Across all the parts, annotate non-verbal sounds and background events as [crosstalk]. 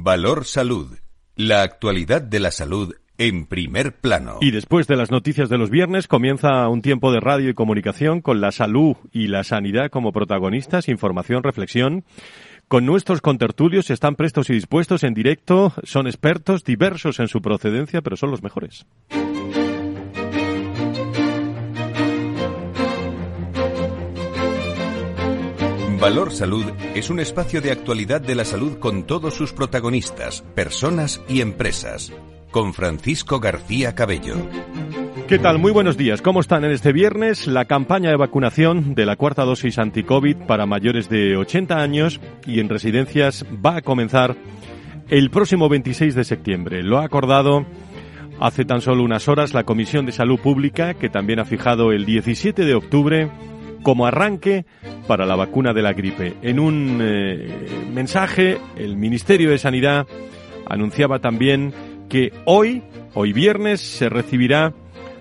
Valor Salud. La actualidad de la salud en primer plano. Y después de las noticias de los viernes comienza un tiempo de radio y comunicación con la salud y la sanidad como protagonistas, información, reflexión. Con nuestros contertulios están prestos y dispuestos en directo, son expertos, diversos en su procedencia, pero son los mejores. Valor Salud es un espacio de actualidad de la salud con todos sus protagonistas, personas y empresas. Con Francisco García Cabello. ¿Qué tal? Muy buenos días. ¿Cómo están en este viernes? La campaña de vacunación de la cuarta dosis anti-COVID para mayores de 80 años y en residencias va a comenzar el próximo 26 de septiembre. Lo ha acordado hace tan solo unas horas la Comisión de Salud Pública, que también ha fijado el 17 de octubre como arranque para la vacuna de la gripe. En un eh, mensaje, el Ministerio de Sanidad anunciaba también que hoy, hoy viernes, se recibirá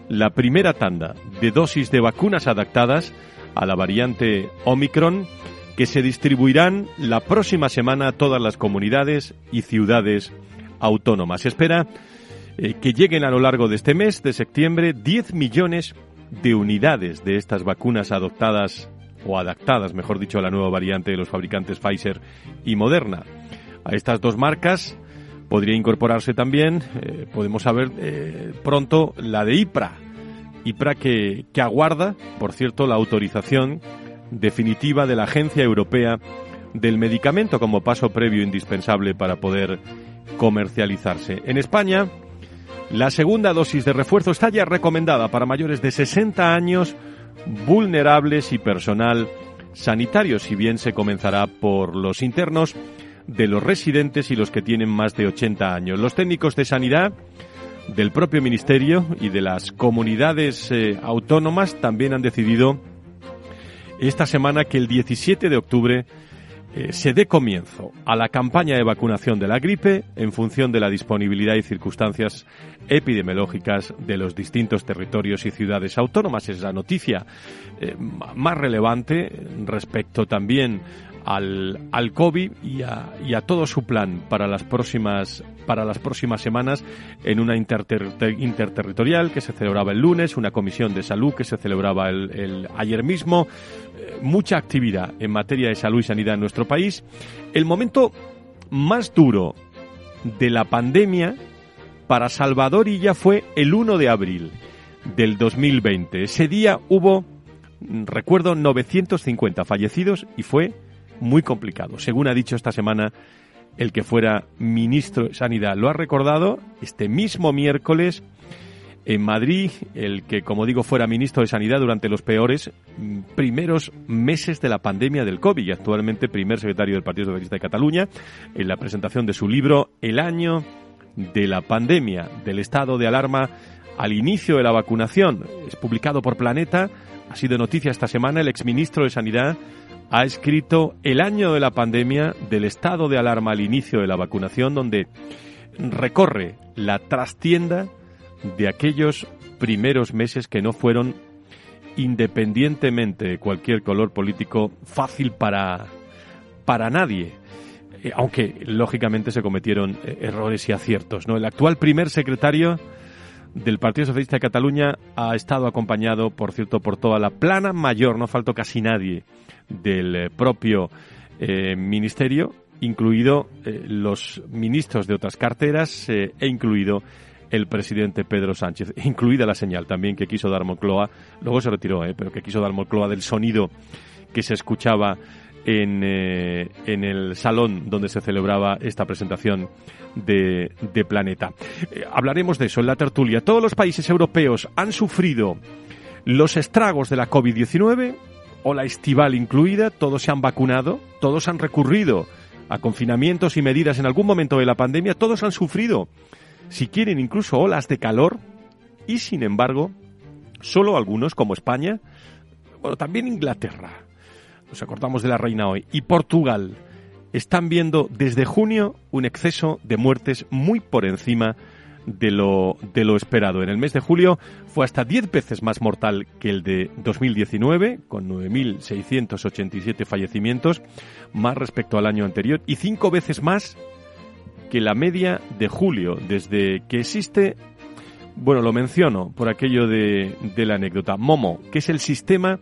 la primera tanda de dosis de vacunas adaptadas a la variante Omicron que se distribuirán la próxima semana a todas las comunidades y ciudades autónomas. Se espera eh, que lleguen a lo largo de este mes de septiembre 10 millones de unidades de estas vacunas adoptadas o adaptadas, mejor dicho, a la nueva variante de los fabricantes Pfizer y Moderna. A estas dos marcas podría incorporarse también, eh, podemos saber eh, pronto, la de IPRA. IPRA que, que aguarda, por cierto, la autorización definitiva de la Agencia Europea del Medicamento como paso previo indispensable para poder comercializarse. En España, la segunda dosis de refuerzo está ya recomendada para mayores de 60 años, vulnerables y personal sanitario, si bien se comenzará por los internos de los residentes y los que tienen más de 80 años. Los técnicos de sanidad del propio Ministerio y de las comunidades eh, autónomas también han decidido esta semana que el 17 de octubre eh, se dé comienzo a la campaña de vacunación de la gripe en función de la disponibilidad y circunstancias epidemiológicas de los distintos territorios y ciudades autónomas. Es la noticia eh, más relevante respecto también al, al COVID y a, y a, todo su plan para las próximas para las próximas semanas en una interterritorial que se celebraba el lunes, una comisión de salud que se celebraba el, el ayer mismo, eh, mucha actividad en materia de salud y sanidad en nuestro país. El momento más duro de la pandemia para Salvador y ya fue el 1 de abril del 2020. Ese día hubo, recuerdo, 950 fallecidos y fue muy complicado. Según ha dicho esta semana el que fuera ministro de Sanidad. Lo ha recordado este mismo miércoles en Madrid, el que, como digo, fuera ministro de Sanidad durante los peores mm, primeros meses de la pandemia del COVID y actualmente primer secretario del Partido Socialista de Cataluña, en la presentación de su libro El año de la pandemia, del estado de alarma al inicio de la vacunación. Es publicado por Planeta, ha sido noticia esta semana el exministro de Sanidad ha escrito El año de la pandemia del estado de alarma al inicio de la vacunación, donde recorre la trastienda de aquellos primeros meses que no fueron, independientemente de cualquier color político, fácil para, para nadie. Eh, aunque lógicamente se cometieron eh, errores y aciertos. ¿no? El actual primer secretario del Partido Socialista de Cataluña ha estado acompañado, por cierto, por toda la plana mayor, no faltó casi nadie del eh, propio eh, ministerio, incluido eh, los ministros de otras carteras e incluido el presidente Pedro Sánchez, incluida la señal también que quiso dar Moncloa, luego se retiró, pero que quiso dar Moncloa del sonido que se escuchaba en el salón donde se celebraba esta presentación de, Planeta. hablaremos de eso en la tertulia. Todos los países europeos han sufrido los estragos de la COVID-19 o la estival incluida, todos se han vacunado, todos han recurrido a confinamientos y medidas en algún momento de la pandemia, todos han sufrido, si quieren, incluso olas de calor, y sin embargo, solo algunos, como España, bueno, también Inglaterra, nos acordamos de la reina hoy, y Portugal, están viendo desde junio un exceso de muertes muy por encima de lo, de lo esperado. En el mes de julio fue hasta 10 veces más mortal que el de 2019, con 9.687 fallecimientos, más respecto al año anterior, y 5 veces más que la media de julio, desde que existe, bueno, lo menciono por aquello de, de la anécdota, MOMO, que es el sistema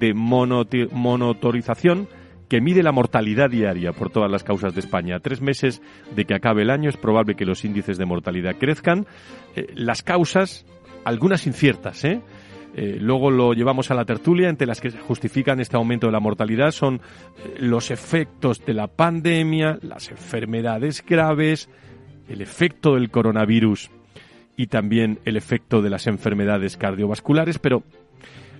de monotorización que mide la mortalidad diaria por todas las causas de España. A tres meses de que acabe el año es probable que los índices de mortalidad crezcan. Eh, las causas, algunas inciertas, ¿eh? ¿eh? luego lo llevamos a la tertulia, entre las que justifican este aumento de la mortalidad son eh, los efectos de la pandemia, las enfermedades graves, el efecto del coronavirus y también el efecto de las enfermedades cardiovasculares, pero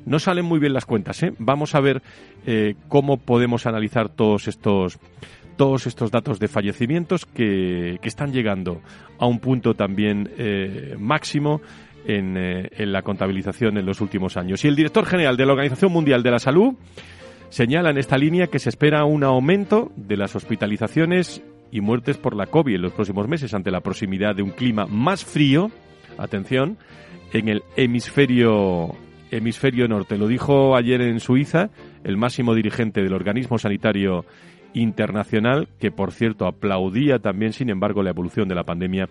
no salen muy bien las cuentas. ¿eh? Vamos a ver eh, cómo podemos analizar todos estos todos estos datos de fallecimientos que, que están llegando a un punto también eh, máximo en, eh, en, la contabilización en los últimos años. Y el director general de la Organización Mundial de la Salud señala en esta línea que se espera un aumento de las hospitalizaciones y muertes por la COVID en los próximos meses ante la proximidad de un clima más frío, atención, en el hemisferio hemisferio norte. Lo dijo ayer en Suiza el máximo dirigente del organismo sanitario internacional, que por cierto aplaudía también, sin embargo, la evolución de la pandemia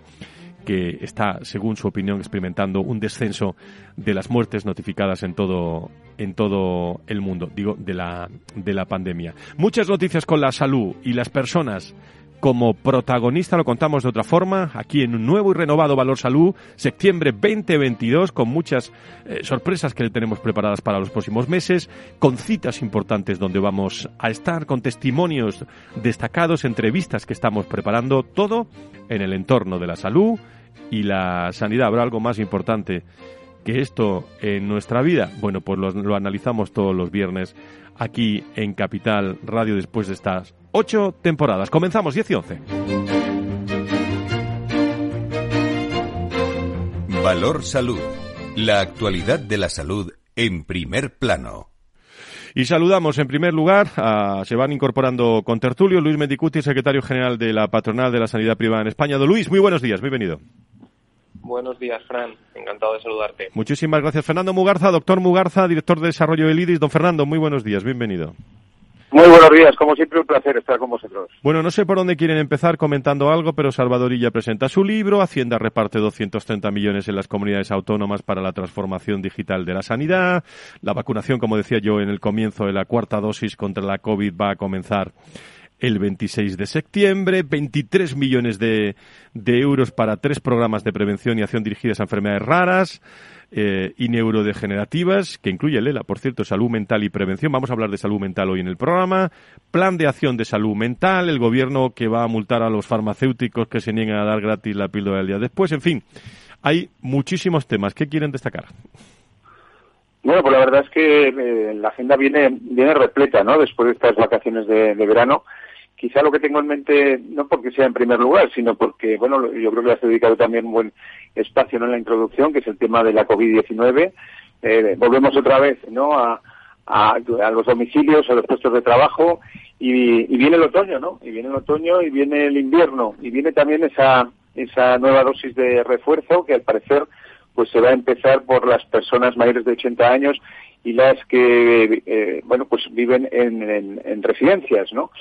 que está, según su opinión, experimentando un descenso de las muertes notificadas en todo, en todo el mundo, digo, de la, de la pandemia. Muchas noticias con la salud y las personas como protagonista, lo contamos de otra forma, aquí en un nuevo y renovado Valor Salud, septiembre 2022, con muchas eh, sorpresas que tenemos preparadas para los próximos meses, con citas importantes donde vamos a estar, con testimonios destacados, entrevistas que estamos preparando, todo en el entorno de la salud y la sanidad. Habrá algo más importante que esto en nuestra vida? Bueno, pues lo, lo, analizamos todos los viernes aquí en Capital Radio después de estas ocho temporadas. Comenzamos 10 y 11. Valor Salud. La actualidad de la salud en primer plano. Y saludamos en primer lugar, a, se van incorporando con tertulio Luis Mendicuti, secretario general de la Patronal de la Sanidad Privada en España. Don Luis, muy buenos días, bienvenido. Buenos días, Fran. Encantado de saludarte. Muchísimas gracias. Fernando Mugarza, doctor Mugarza, director de desarrollo del IDIS. Don Fernando, muy buenos días. Bienvenido. Muy buenos días, como siempre un placer estar con vosotros. Bueno, no sé por dónde quieren empezar comentando algo, pero Salvadorilla presenta su libro, Hacienda reparte 230 millones en las comunidades autónomas para la transformación digital de la sanidad, la vacunación, como decía yo en el comienzo de la cuarta dosis contra la COVID va a comenzar el 26 de septiembre, 23 millones de, de euros para tres programas de prevención y acción dirigidas a enfermedades raras, eh, y neurodegenerativas, que incluye el ELA, por cierto, salud mental y prevención. Vamos a hablar de salud mental hoy en el programa. Plan de acción de salud mental, el gobierno que va a multar a los farmacéuticos que se niegan a dar gratis la píldora del día después. En fin, hay muchísimos temas. ¿Qué quieren destacar? Bueno, pues la verdad es que eh, la agenda viene, viene repleta, ¿no? Después de estas vacaciones de verano quizá lo que tengo en mente, no porque sea en primer lugar, sino porque, bueno, yo creo que has dedicado también un buen espacio ¿no? en la introducción, que es el tema de la COVID-19. Eh, volvemos otra vez, ¿no? A, a, a, los domicilios, a los puestos de trabajo, y, viene el otoño, ¿no? Y viene el otoño y viene el invierno, y viene también esa, esa nueva dosis de refuerzo que al parecer pues se va a empezar por las personas mayores de 80 años y las que, eh, bueno, pues viven en, en, en residencias, ¿no?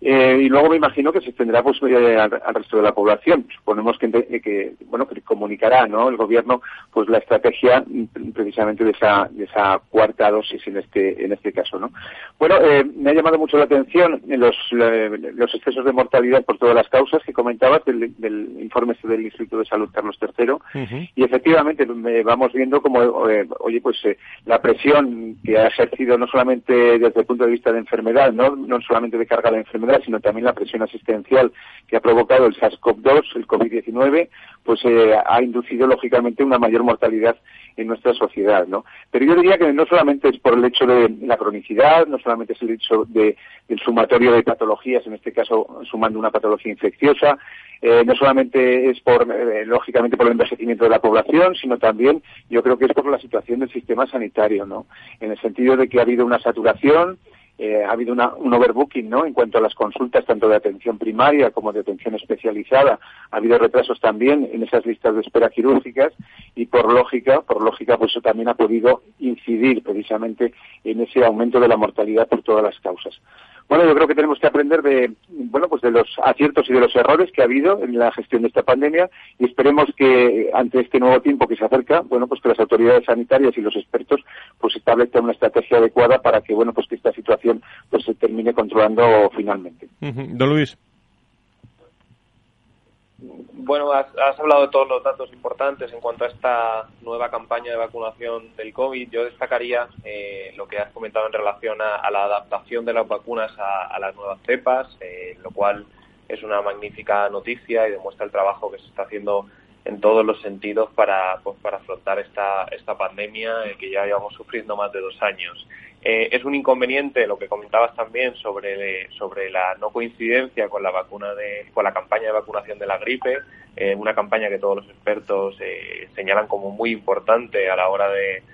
Eh, y luego me imagino que se extenderá pues, eh, al, al, resto de la población. Suponemos que, que, bueno que comunicará ¿no? el gobierno pues la estrategia mm, precisamente de esa, de esa cuarta dosis en este en este caso. ¿no? Bueno, eh, me ha llamado mucho la atención los, los excesos de mortalidad por todas las causas que comentabas del, del informe este del Instituto de Salud Carlos III uh -huh. y efectivamente vamos viendo como oye pues la presión que ha ejercido no solamente desde el punto de vista de enfermedad, no, no solamente de carga de enfermedad sino también la presión asistencial que ha provocado el SARS-CoV-2, el COVID-19, pues eh, ha inducido lógicamente una mayor mortalidad en nuestra sociedad, ¿no? Pero yo diría que no solamente es por el hecho de la cronicidad, no solamente es el hecho de, del sumatorio de patologías, en este caso sumando una patología infecciosa, eh, no solamente es por, eh, lógicamente, por el envejecimiento de la población, sino también yo creo que es por la situación del sistema sanitario, ¿no? En el sentido de que ha habido una saturación, eh, ha habido una, un overbooking ¿no? en cuanto a las consultas tanto de atención primaria como de atención especializada. Ha habido retrasos también en esas listas de espera quirúrgicas y por lógica, por lógica, pues eso también ha podido incidir precisamente en ese aumento de la mortalidad por todas las causas. Bueno, yo creo que tenemos que aprender de, bueno, pues de los aciertos y de los errores que ha habido en la gestión de esta pandemia y esperemos que ante este nuevo tiempo que se acerca, bueno, pues que las autoridades sanitarias y los expertos pues establezcan una estrategia adecuada para que, bueno, pues que esta situación pues se termine controlando finalmente. Don Luis. Bueno, has, hablado de todos los datos importantes en cuanto a esta nueva campaña de vacunación del COVID. Yo destacaría eh, lo que has comentado en relación a, la adaptación de las vacunas a, las nuevas cepas, eh, lo cual es una magnífica noticia y demuestra el trabajo que se está haciendo en todos los sentidos para, pues, para afrontar esta, esta pandemia eh, que ya llevamos sufriendo más de dos años. Eh, es un inconveniente lo que comentabas también sobre, sobre la no coincidencia con la vacuna de, con la campaña de vacunación de la gripe, eh, una campaña que todos los expertos eh, señalan como muy importante a la hora de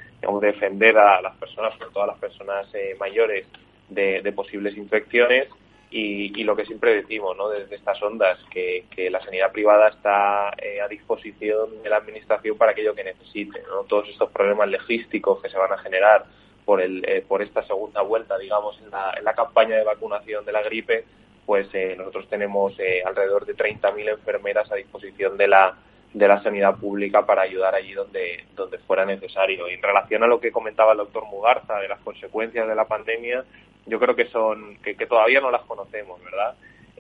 defender a las personas, sobre todo a las personas mayores, de, posibles infecciones. Y, lo que siempre decimos ¿no? desde estas ondas, que, que la sanidad privada está a disposición de la Administración para aquello que necesite. ¿no? Todos estos problemas logísticos que se van a generar por, el, eh, por esta segunda vuelta, digamos, en la, en la campaña de vacunación de la gripe, pues eh, nosotros tenemos eh, alrededor de 30.000 enfermeras a disposición de la, de la sanidad pública para ayudar allí donde, donde fuera necesario. Y en relación a lo que comentaba el doctor Mugarza de las consecuencias de la pandemia, yo creo que son que, que todavía no las conocemos, ¿verdad?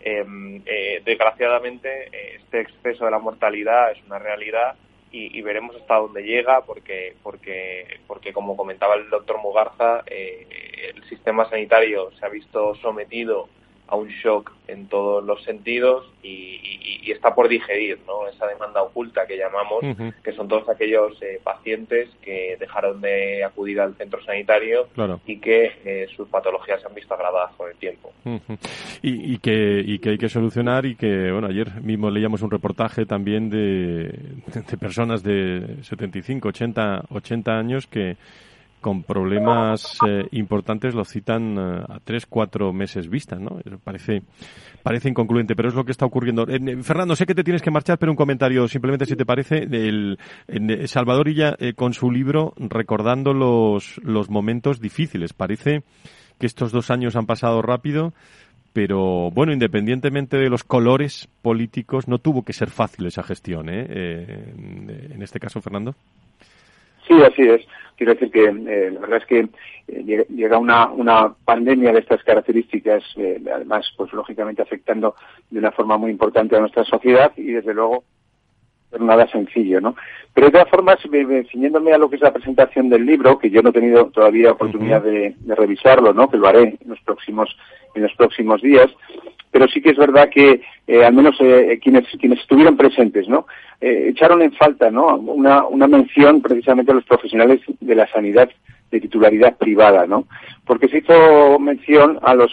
Em, desgraciadamente, este exceso de la mortalidad es una realidad y, veremos hasta dónde llega porque porque porque como comentaba el doctor Mugarza eh, el sistema sanitario se ha visto sometido a un shock en todos los sentidos y, está por digerir ¿no? esa demanda oculta que llamamos, que son todos aquellos eh, pacientes que dejaron de acudir al centro sanitario y que eh, sus patologías se han visto agravadas con el tiempo. y, que, y que hay que solucionar y que, bueno, ayer mismo leíamos un reportaje también de, de personas de 75, 80, 80 años que con problemas eh, importantes lo citan eh, a tres, cuatro meses vista, ¿no? Parece, parece inconcluyente, pero es lo que está ocurriendo. Eh, Fernando, sé que te tienes que marchar, pero un comentario simplemente, si te parece, el, Salvador Illa con su libro recordando los, los momentos difíciles. Parece que estos dos años han pasado rápido, pero bueno, independientemente de los colores políticos, no tuvo que ser fácil esa gestión, ¿eh? en este caso, Fernando. Sí, así es. Quiero decir que eh, la verdad es que eh, llega una, una pandemia de estas características, eh, además, pues lógicamente afectando de una forma muy importante a nuestra sociedad y desde luego nada sencillo, ¿no? Pero de todas formas, ciñéndome a lo que es la presentación del libro, que yo no he tenido todavía oportunidad de, de, revisarlo, ¿no? Que lo haré en los próximos en los próximos días. Pero sí que es verdad que eh, al menos eh, quienes quienes estuvieron presentes no eh, echaron en falta no una, una mención precisamente a los profesionales de la sanidad de titularidad privada no porque se hizo mención a los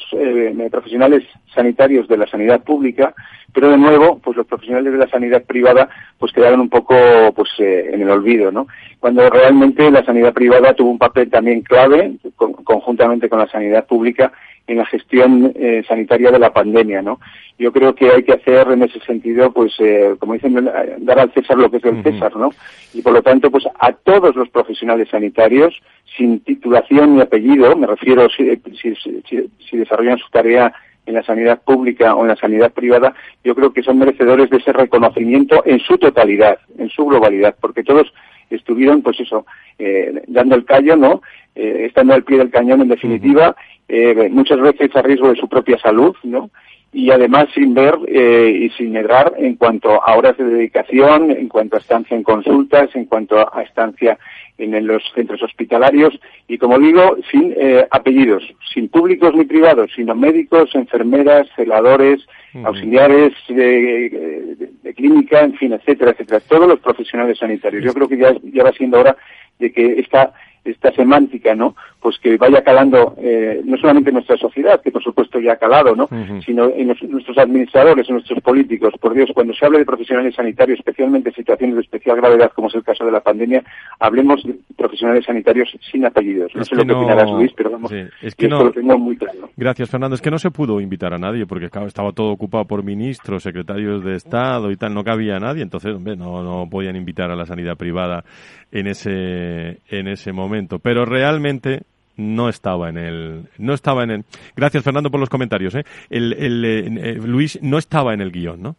profesionales sanitarios de la sanidad pública pero de nuevo pues los profesionales de la sanidad privada pues quedaron un poco pues en el olvido no cuando realmente la sanidad privada tuvo un papel también clave conjuntamente con la sanidad pública en la gestión eh, sanitaria de la pandemia, ¿no? Yo creo que hay que hacer en ese sentido, pues, eh, como dicen, dar al César lo que es del César, ¿no? Y por lo tanto, pues, a todos los profesionales sanitarios, sin titulación ni apellido, me refiero si, si, desarrollan su tarea en la sanidad pública o en la sanidad privada, yo creo que son merecedores de ese reconocimiento en su totalidad, en su globalidad, porque todos estuvieron, pues eso, eh, dando el callo, ¿no? estando al pie del cañón, en definitiva, eh, muchas veces a riesgo de su propia salud, ¿no? Y además sin ver eh, y sin medrar en cuanto a horas de dedicación, en cuanto a estancia en consultas, en cuanto a estancia en los centros hospitalarios y, como digo, sin eh, apellidos, sin públicos ni privados, sino médicos, enfermeras, celadores, auxiliares de, de, clínica, en fin, etcétera, etcétera. Todos los profesionales sanitarios. Yo creo que ya, ya va siendo hora de que esta esta semántica, ¿no? Pues que vaya calando eh, no solamente en nuestra sociedad, que por supuesto ya ha calado, ¿no? Sino en nuestros administradores, en nuestros políticos. Por Dios, cuando se hable de profesionales sanitarios, especialmente en situaciones de especial gravedad, como es el caso de la pandemia, hablemos de profesionales sanitarios sin apellidos. No sé lo que opinarás, Luis, pero vamos, es que no... lo tengo muy claro. Gracias, Fernando. Es que no se pudo invitar a nadie, porque estaba todo ocupado por ministros, secretarios de Estado y tal, no cabía nadie, entonces, hombre, no, no podían invitar a la sanidad privada en ese, en ese momento. Pero realmente no estaba en el, no estaba en el. Gracias Fernando por los comentarios. ¿eh? El, el, eh, Luis no estaba en el guion, ¿no?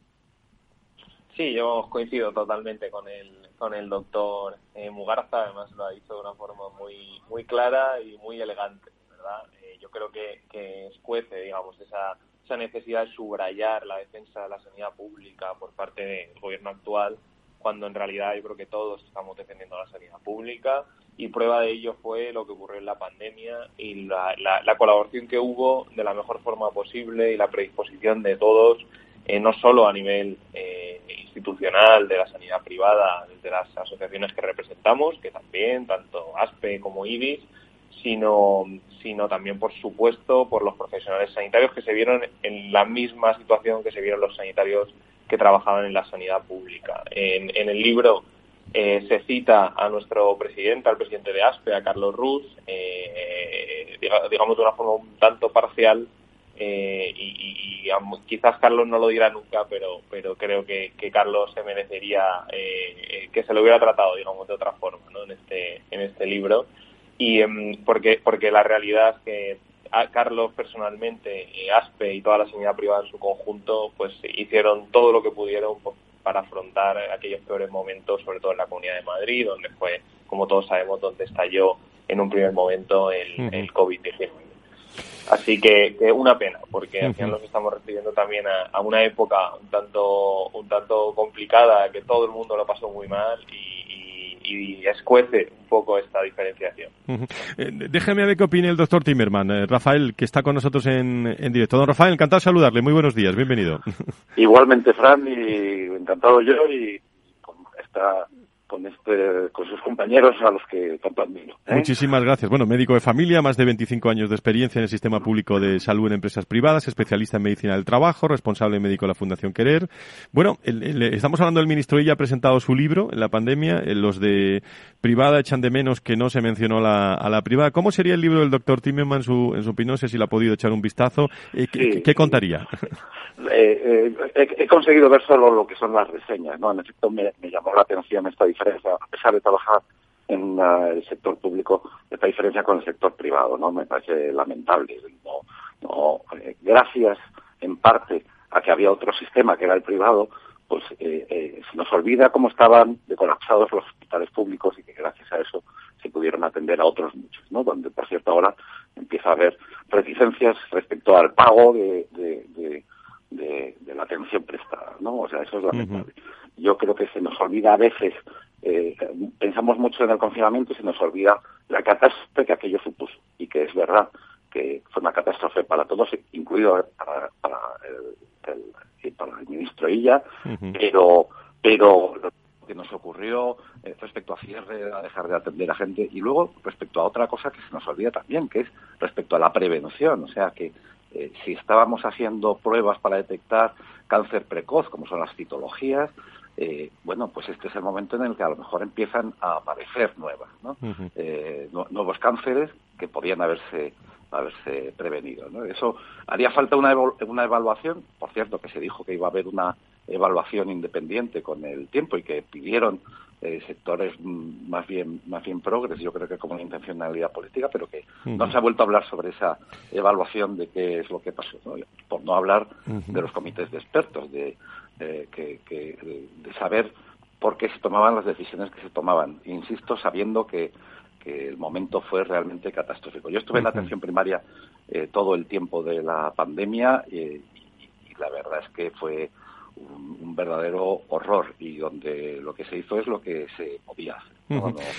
Sí, yo coincido totalmente con el, con el doctor eh, Mugarza, además lo ha dicho de una forma muy, muy clara y muy elegante, ¿verdad? Eh, yo creo que, que escuece, digamos, esa, esa necesidad de subrayar la defensa de la sanidad pública por parte del gobierno actual, cuando en realidad yo creo que todos estamos defendiendo la sanidad pública y prueba de ello fue lo que ocurrió en la pandemia y la, la, colaboración que hubo de la mejor forma posible y la predisposición de todos, eh, no solo a nivel eh, institucional de la sanidad privada, de las asociaciones que representamos, que también, tanto ASPE como IBIS, sino, sino también, por supuesto, por los profesionales sanitarios que se vieron en la misma situación que se vieron los sanitarios que trabajaban en la sanidad pública. En, el libro eh, se cita a nuestro presidente, al presidente de ASPE, a Carlos Ruz, eh, digamos de una forma un tanto parcial, eh, y, quizás Carlos no lo dirá nunca, pero, pero creo que, Carlos se merecería que se lo hubiera tratado, digamos, de otra forma, ¿no? En este, en este libro. Y em, porque, porque la realidad es que Carlos personalmente, ASPE y toda la sanidad privada en su conjunto, pues hicieron todo lo que pudieron para afrontar aquellos peores momentos, sobre todo en la Comunidad de Madrid, donde fue, como todos sabemos, donde estalló en un primer momento el, el COVID-19. Así que, una pena, porque al final nos estamos refiriendo también a, una época un tanto, un tanto complicada, que todo el mundo lo pasó muy mal y, escuece un poco esta diferenciación. Eh, déjeme a ver qué opine el doctor Timerman, eh, Rafael, que está con nosotros en, en directo. Don Rafael, encantado de saludarle. Muy buenos días, bienvenido. Igualmente, Fran, y encantado yo y con esta con, este, con sus compañeros a los que tanto admiro. ¿eh? Muchísimas gracias. Bueno, médico de familia, más de 25 años de experiencia en el sistema público de salud en empresas privadas, especialista en medicina del trabajo, responsable médico de la Fundación Querer. Bueno, estamos hablando del ministro y ya ha presentado su libro en la pandemia. Los de privada echan de menos que no se mencionó a la privada. ¿Cómo sería el libro del doctor Timeman en su, en su opinión? No sé si le ha podido echar un vistazo. Eh, ¿qué, contaría? Eh, he, conseguido ver solo lo que son las reseñas. ¿no? En efecto, me, me llamó la atención esta diferencia a pesar de trabajar en uh, el sector público, esta diferencia con el sector privado, ¿no? Me parece lamentable. No, no, eh, gracias, en parte, a que había otro sistema que era el privado, pues eh, eh, se nos olvida cómo estaban de colapsados los hospitales públicos y que gracias a eso se pudieron atender a otros muchos, ¿no? Donde, por cierto, ahora empieza a haber reticencias respecto al pago de, de, de, de, la atención prestada, ¿no? O sea, eso es lamentable. Yo creo que se nos olvida a veces eh, pensamos mucho en el confinamiento y se nos olvida la catástrofe que aquello supuso y que es verdad que fue una catástrofe para todos, incluido para, para, el, para el ministro Illa, pero, pero lo que nos ocurrió eh, respecto a cierre, a dejar de atender a gente, y luego respecto a otra cosa que se nos olvida también, que es respecto a la prevención, o sea que eh, si estábamos haciendo pruebas para detectar cáncer precoz, como son las citologías, eh, bueno, pues este es el momento en el que a lo mejor empiezan a aparecer nuevas, ¿no? Eh, nuevos cánceres que podían haberse haberse prevenido. ¿no? Eso haría falta una, una evaluación, por cierto, que se dijo que iba a haber una evaluación independiente con el tiempo y que pidieron eh, sectores más bien más bien progres, yo creo que como una intencionalidad política, pero que no se ha vuelto a hablar sobre esa evaluación de qué es lo que pasó, por no hablar de los comités de expertos, de que, de saber por qué se tomaban las decisiones que se tomaban. Insisto, sabiendo que, el momento fue realmente catastrófico. Yo estuve en la atención primaria eh, todo el tiempo de la pandemia eh, y, la verdad es que fue un, verdadero horror y donde lo que se hizo es lo que se podía hacer.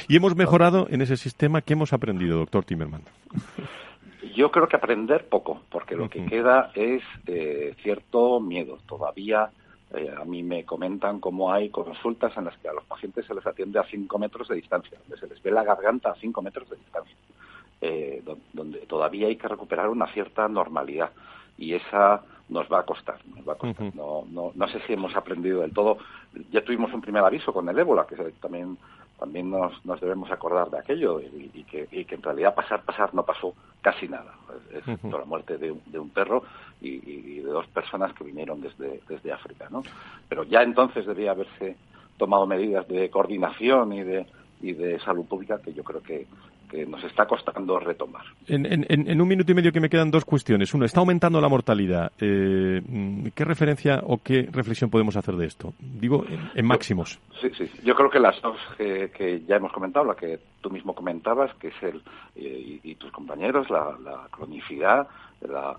y hemos mejorado en ese sistema. ¿Qué hemos aprendido, doctor Timerman? Yo creo que aprender poco, porque lo que queda es eh, cierto miedo. Todavía eh, a mí me comentan cómo hay consultas en las que a los pacientes se les atiende a 5 metros de distancia, donde se les ve la garganta a 5 metros de distancia, eh, donde todavía hay que recuperar una cierta normalidad. Y esa nos va a costar, nos va a costar. no, no, no sé si hemos aprendido del todo. Ya tuvimos un primer aviso con el ébola, que también también nos, nos debemos acordar de aquello y, que, y, que, en realidad pasar, pasar no pasó casi nada. Es, la muerte de, de un perro y, de dos personas que vinieron desde, desde África. ¿no? Pero ya entonces debía haberse tomado medidas de coordinación y de, y de salud pública que yo creo que, que nos está costando retomar. En, un minuto y medio que me quedan dos cuestiones. Uno, está aumentando la mortalidad. Eh, ¿Qué referencia o qué reflexión podemos hacer de esto? Digo, en, máximos. Sí, sí. Yo creo que las dos que, ya hemos comentado, la que tú mismo comentabas, que es el, eh, y, tus compañeros, la, la cronicidad, la,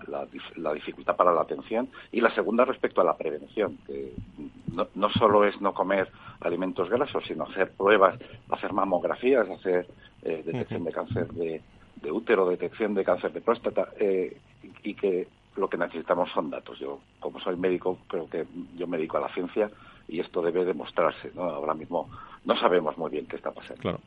la, dificultad para la atención y la segunda respecto a la prevención, que no, no, solo es no comer alimentos grasos, sino hacer pruebas, hacer mamografías, hacer eh, detección de cáncer de, de, útero, detección de cáncer de próstata eh, y que lo que necesitamos son datos. Yo, como soy médico, creo que yo me dedico a la ciencia y esto debe demostrarse. ¿no? Ahora mismo no sabemos muy bien qué está pasando. Claro.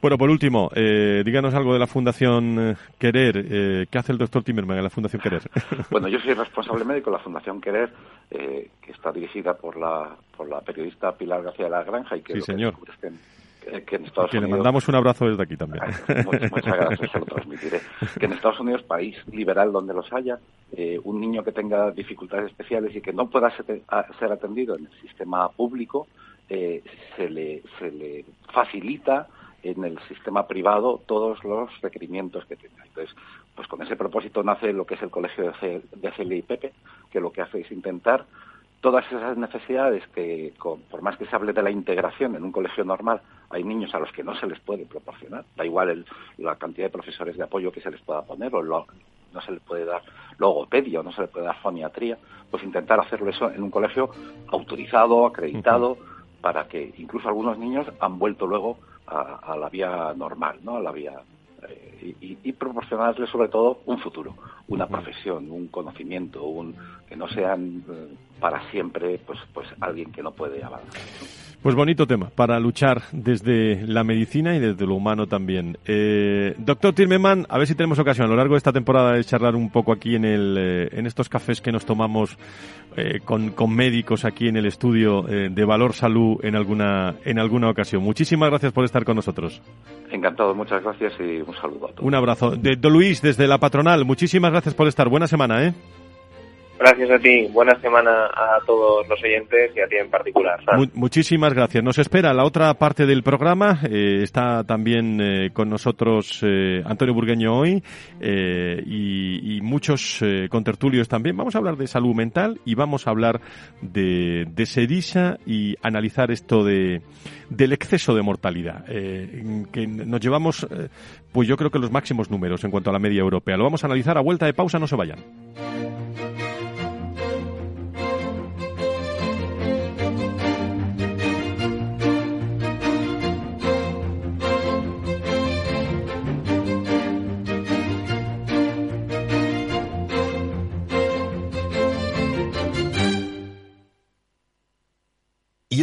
Bueno, por último, eh, díganos algo de la Fundación eh, Querer. Eh, ¿Qué hace el doctor Timmerman en la Fundación Querer? [laughs] bueno, yo soy responsable médico de la Fundación Querer, que está dirigida por la, por la periodista Pilar García de la Granja y que sí, señor. Que, en Estados Unidos... le mandamos un abrazo desde aquí también. Muchas, gracias, se lo transmitiré. Que en Estados Unidos, país liberal donde los haya, un niño que tenga dificultades especiales y que no pueda ser atendido en el sistema público, eh, se, le, se le facilita en el sistema privado todos los requerimientos que tenga. Entonces, pues con ese propósito nace lo que es el Colegio de, de Pepe, que lo que hace es intentar todas esas necesidades que, por más que se hable de la integración en un colegio normal, hay niños a los que no se les puede proporcionar. Da igual la cantidad de profesores de apoyo que se les pueda poner, o no se les puede dar logopedia, o no se les puede dar foniatría, pues intentar hacerlo eso en un colegio autorizado, acreditado, para que incluso algunos niños han vuelto luego a, la vía normal, ¿no? A la vía eh, y, proporcionarles sobre todo un futuro, una profesión, un conocimiento, un que no sean eh, para siempre pues pues alguien que no puede avanzar. Pues bonito tema para luchar desde la medicina y desde lo humano también. Eh, doctor Tirmeman, a ver si tenemos ocasión a lo largo de esta temporada de charlar un poco aquí en, el, eh, en estos cafés que nos tomamos eh, con, con, médicos aquí en el estudio de Valor Salud en alguna, en alguna ocasión. Muchísimas gracias por estar con nosotros. Encantado, muchas gracias y un saludo a todos. Un abrazo. De, de Luis, desde la patronal, muchísimas gracias por estar. Buena semana, ¿eh? Gracias a ti. Buena semana a todos los oyentes y a ti en particular. muchísimas gracias. Nos espera la otra parte del programa. Eh, está también eh, con nosotros eh, Antonio Burgueño hoy y, muchos contertulios también. Vamos a hablar de salud mental y vamos a hablar de, de Sedisa y analizar esto de del exceso de mortalidad, que nos llevamos, pues yo creo que los máximos números en cuanto a la media europea. Lo vamos a analizar a vuelta de pausa, no se vayan.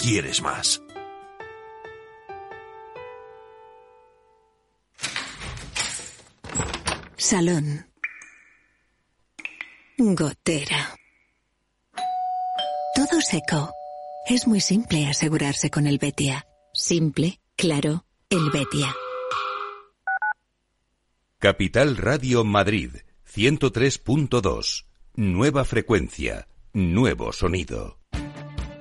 quieres más. Salón. Gotera. Todo seco. Es muy simple asegurarse con el Betia. Simple, claro, el Betia. Capital Radio Madrid, 103.2. Nueva frecuencia, nuevo sonido.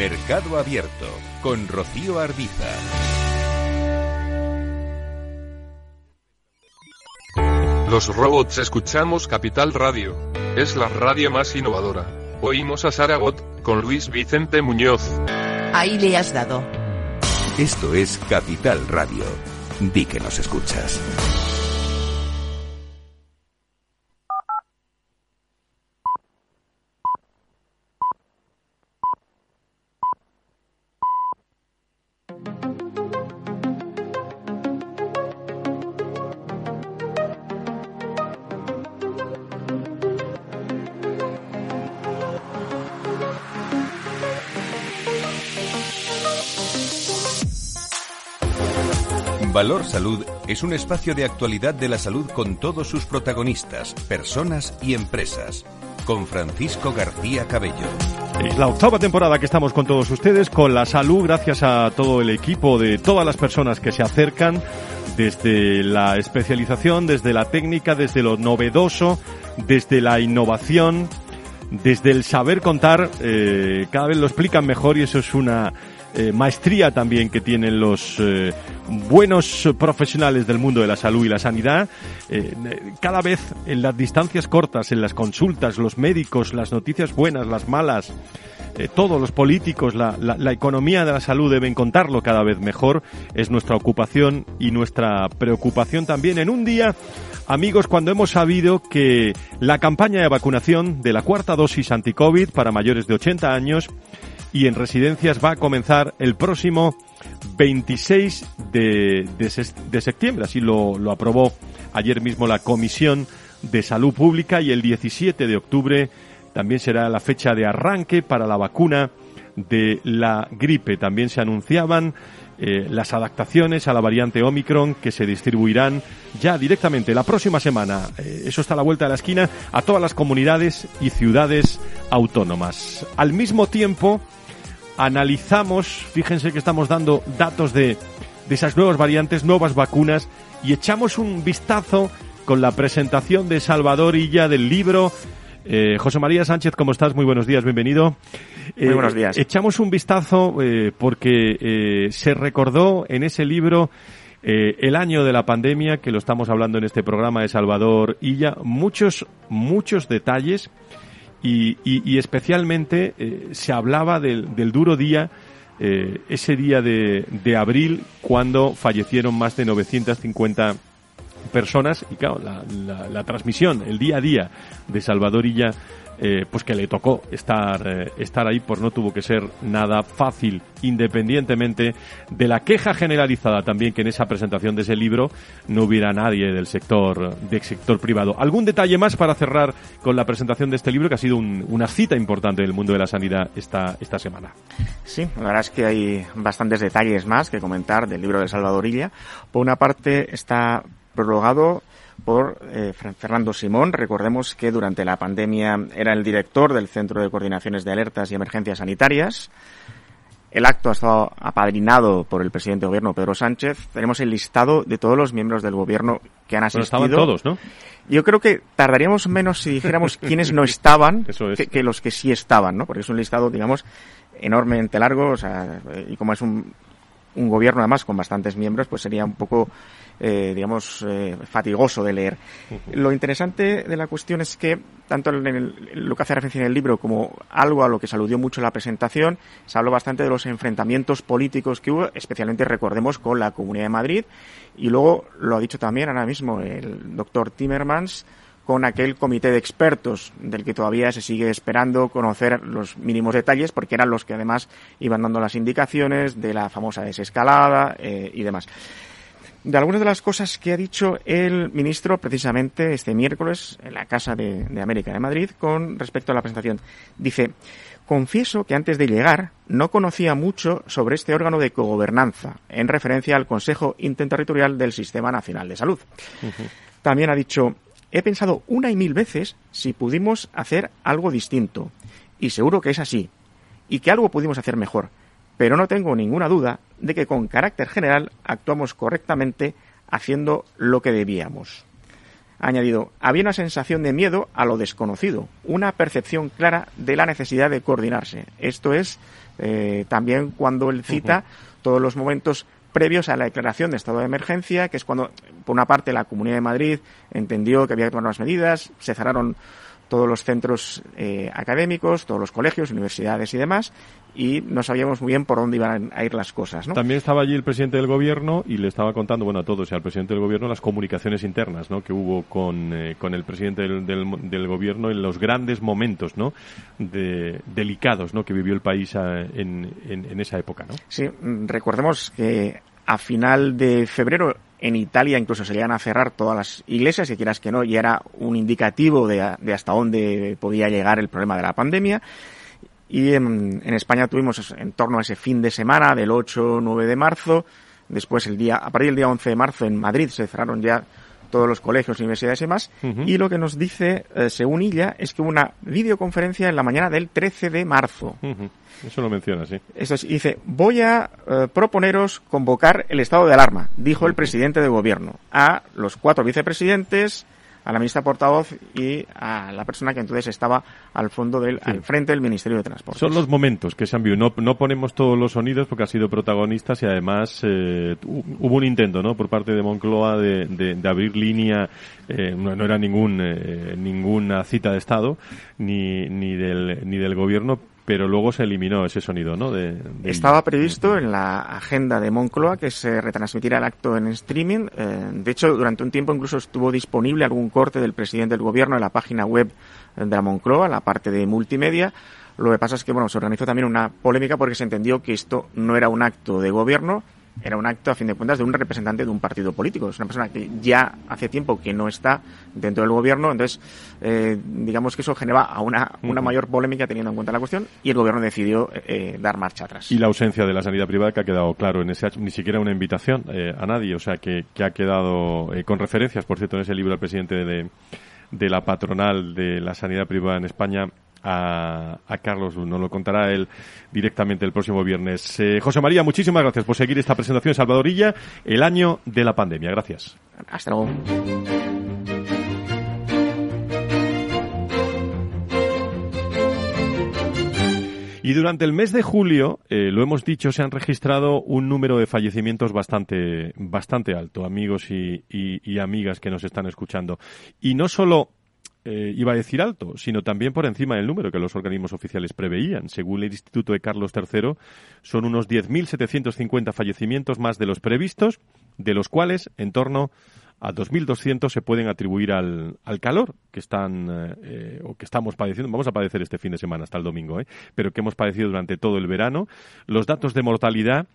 Mercado Abierto con Rocío Arbiza. Los robots escuchamos Capital Radio. Es la radio más innovadora. Oímos a Saragot con Luis Vicente Muñoz. Ahí le has dado. Esto es Capital Radio. Di que nos escuchas. Valor Salud es un espacio de actualidad de la salud con todos sus protagonistas, personas y empresas. Con Francisco García Cabello. Es la octava temporada que estamos con todos ustedes, con la salud, gracias a todo el equipo de todas las personas que se acercan, desde la especialización, desde la técnica, desde lo novedoso, desde la innovación, desde el saber contar, eh, cada vez lo explican mejor y eso es una eh, maestría también que tienen los eh, buenos profesionales del mundo de la salud y la sanidad. Eh, cada vez en las distancias cortas, en las consultas, los médicos, las noticias buenas, las malas, todos los políticos, la, la, economía de la salud deben contarlo cada vez mejor. Es nuestra ocupación y nuestra preocupación también en un día, amigos, cuando hemos sabido que la campaña de vacunación de la cuarta dosis anti-COVID para mayores de 80 años y en residencias va a comenzar el próximo 26 de, de, septiembre. Así lo, lo aprobó ayer mismo la Comisión de Salud Pública y el 17 de octubre también será la fecha de arranque para la vacuna de la gripe. También se anunciaban eh, las adaptaciones a la variante Omicron que se distribuirán ya directamente la próxima semana. Eh, eso está a la vuelta de la esquina a todas las comunidades y ciudades autónomas. Al mismo tiempo, analizamos, fíjense que estamos dando datos de, de esas nuevas variantes, nuevas vacunas, y echamos un vistazo con la presentación de Salvador Illa del libro. Eh, José María Sánchez, ¿cómo estás? Muy buenos días, bienvenido. Muy buenos días. Eh, echamos un vistazo eh, porque eh, se recordó en ese libro eh, el año de la pandemia, que lo estamos hablando en este programa de Salvador Illa, muchos, muchos detalles y, y, especialmente eh, se hablaba del, del duro día, eh, ese día de, de, abril, cuando fallecieron más de 950 personas. Y claro, la, la, la transmisión, el día a día de Salvador Illa eh, pues que le tocó estar, eh, estar ahí, pues no tuvo que ser nada fácil, independientemente de la queja generalizada también que en esa presentación de ese libro no hubiera nadie del sector, del sector privado. ¿Algún detalle más para cerrar con la presentación de este libro que ha sido un, una cita importante del mundo de la sanidad esta, esta semana? Sí, la verdad es que hay bastantes detalles más que comentar del libro de Salvadorilla. Por una parte está prologado por eh, Fernando Simón. Recordemos que durante la pandemia era el director del Centro de Coordinaciones de Alertas y Emergencias Sanitarias. El acto ha estado apadrinado por el presidente de gobierno, Pedro Sánchez. Tenemos el listado de todos los miembros del gobierno que han asistido. Pero estaban todos, ¿no? Yo creo que tardaríamos menos si dijéramos [laughs] quiénes no estaban [laughs] que, que, los que sí estaban, ¿no? Porque es un listado, digamos, enormemente largo, o sea, y como es un, un gobierno además con bastantes miembros, pues sería un poco eh, digamos, eh, fatigoso de leer. Lo interesante de la cuestión es que, tanto en el, lo que hace referencia en el libro como algo a lo que se aludió mucho en la presentación, se habló bastante de los enfrentamientos políticos que hubo, especialmente recordemos con la Comunidad de Madrid, y luego lo ha dicho también ahora mismo el doctor Timmermans, con aquel comité de expertos del que todavía se sigue esperando conocer los mínimos detalles porque eran los que además iban dando las indicaciones de la famosa desescalada eh, y demás de algunas de las cosas que ha dicho el ministro precisamente este miércoles en la Casa de, de, América de Madrid con respecto a la presentación. Dice, confieso que antes de llegar no conocía mucho sobre este órgano de cogobernanza, en referencia al Consejo Interterritorial del Sistema Nacional de Salud. Uh -huh. También ha dicho, he pensado una y mil veces si pudimos hacer algo distinto. Y seguro que es así. Y que algo pudimos hacer mejor pero no tengo ninguna duda de que con carácter general actuamos correctamente haciendo lo que debíamos. Ha añadido, había una sensación de miedo a lo desconocido, una percepción clara de la necesidad de coordinarse. Esto es eh, también cuando él cita todos los momentos previos a la declaración de estado de emergencia, que es cuando, por una parte, la Comunidad de Madrid entendió que había que tomar unas medidas, se cerraron todos los centros eh, académicos, todos los colegios, universidades y demás, y no sabíamos muy bien por dónde iban a ir las cosas. ¿no? También estaba allí el presidente del gobierno y le estaba contando, bueno, a todos y al presidente del gobierno las comunicaciones internas ¿no? que hubo con, eh, con el presidente del, del, del, gobierno en los grandes momentos ¿no? de, delicados ¿no? que vivió el país a, en, en, en esa época. ¿no? Sí, recordemos que a final de febrero en Italia incluso se le iban a cerrar todas las iglesias, si quieras que no, y era un indicativo de, de hasta dónde podía llegar el problema de la pandemia. Y en, en, España tuvimos en torno a ese fin de semana del 8-9 de marzo Después, el día, a partir del día 11 de marzo, en Madrid se cerraron ya todos los colegios, universidades y demás. Y lo que nos dice, eh, según ella, es que hubo una videoconferencia en la mañana del 13 de marzo. Eso lo menciona, sí. Eso es, dice, voy a eh, proponeros convocar el estado de alarma, dijo el presidente de gobierno, a los cuatro vicepresidentes, a la ministra portavoz y a la persona que entonces estaba al fondo del, al frente del Ministerio de Transporte. Son los momentos que se han visto. No, ponemos todos los sonidos porque han sido protagonistas y además eh, hubo un intento, ¿no? Por parte de Moncloa de, de, abrir línea. Eh, no, era ningún eh, ninguna cita de Estado ni ni del ni del gobierno, pero luego se eliminó ese sonido, ¿no? De, Estaba previsto en la agenda de Moncloa que se retransmitiera el acto en streaming. Eh, de hecho, durante un tiempo incluso estuvo disponible algún corte del presidente del gobierno en la página web de la Moncloa, la parte de multimedia. Lo que pasa es que, bueno, se organizó también una polémica porque se entendió que esto no era un acto de gobierno, era un acto, a fin de cuentas, de un representante de un partido político. Es una persona que ya hace tiempo que no está dentro del gobierno, entonces eh, digamos que eso genera a una, una mayor polémica teniendo en cuenta la cuestión y el gobierno decidió eh, dar marcha atrás. Y la ausencia de la sanidad privada que ha quedado claro en ese ni siquiera una invitación eh, a nadie, o sea que, que ha quedado con referencias, por cierto, en ese libro el presidente de, de la patronal de la sanidad privada en España a, a, Carlos Nos lo contará él directamente el próximo viernes. Eh, José María, muchísimas gracias por seguir esta presentación Salvadorilla, el año de la pandemia. Gracias. Hasta luego. Y durante el mes de julio, eh, lo hemos dicho, se han registrado un número de fallecimientos bastante, bastante alto, amigos y, y amigas que nos están escuchando. Y no solo eh, iba a decir alto, sino también por encima del número que los organismos oficiales preveían. Según el Instituto de Carlos III, son unos 10.750 fallecimientos más de los previstos, de los cuales en torno a 2.200 se pueden atribuir al, al calor que están eh, o que estamos padeciendo. Vamos a padecer este fin de semana hasta el domingo, ¿eh? pero que hemos padecido durante todo el verano. Los datos de mortalidad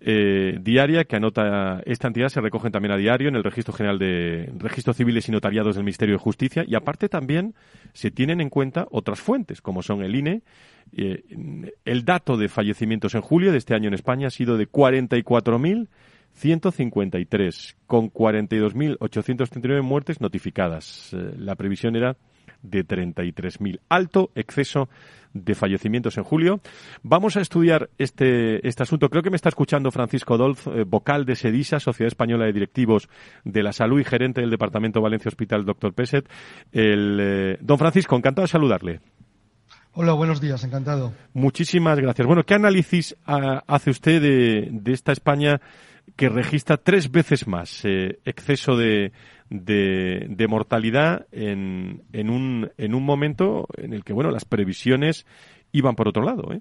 eh, diaria que anota esta entidad se recogen también a diario en el Registro General de Registros Civiles y Notariados del Ministerio de Justicia y aparte también se tienen en cuenta otras fuentes como son el INE. Eh, el dato de fallecimientos en julio de este año en España ha sido de 44.153 con 42.839 muertes notificadas. Eh, la previsión era de 33.000. Alto exceso de fallecimientos en julio. Vamos a estudiar este, este asunto. Creo que me está escuchando Francisco Dolz, eh, vocal de SEDISA, Sociedad Española de Directivos de la Salud y gerente del Departamento Valencia Hospital, doctor Peset. El, eh, don Francisco, encantado de saludarle. Hola, buenos días, encantado. Muchísimas gracias. Bueno, ¿qué análisis ah, hace usted de, de esta España que registra tres veces más eh, exceso de, de, mortalidad en, en, un, en un momento en el que bueno las previsiones iban por otro lado. ¿eh?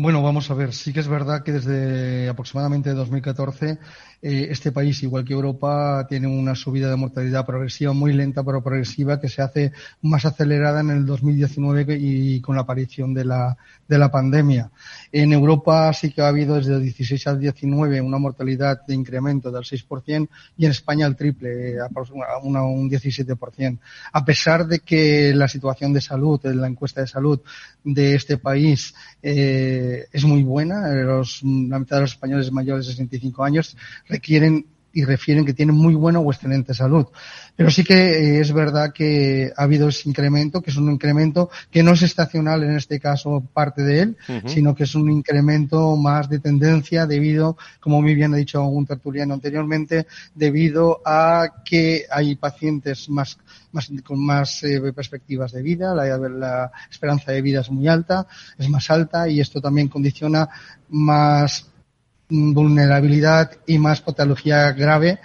Bueno, vamos a ver. Sí que es verdad que desde aproximadamente 2014 eh, este país, igual que Europa, tiene una subida de mortalidad progresiva muy lenta pero progresiva que se hace más acelerada en el 2019 y con la aparición de la, de la pandemia. En Europa sí que ha habido desde el 16 al 19 una mortalidad de incremento del 6% y en España el triple, un 17%. A pesar de que la situación de salud, la encuesta de salud de este país eh, es muy buena, los, la mitad de los españoles mayores de 65 años requieren y refieren que tienen muy buena o excelente salud. Pero sí que eh, es verdad que ha habido ese incremento, que es un incremento que no es estacional en este caso parte de él, sino que es un incremento más de tendencia debido, como muy bien ha dicho un tertuliano anteriormente, debido a que hay pacientes más, más con más eh, perspectivas de vida, la, la esperanza de vida es muy alta, es más alta y esto también condiciona más vulnerabilidad y más patología grave,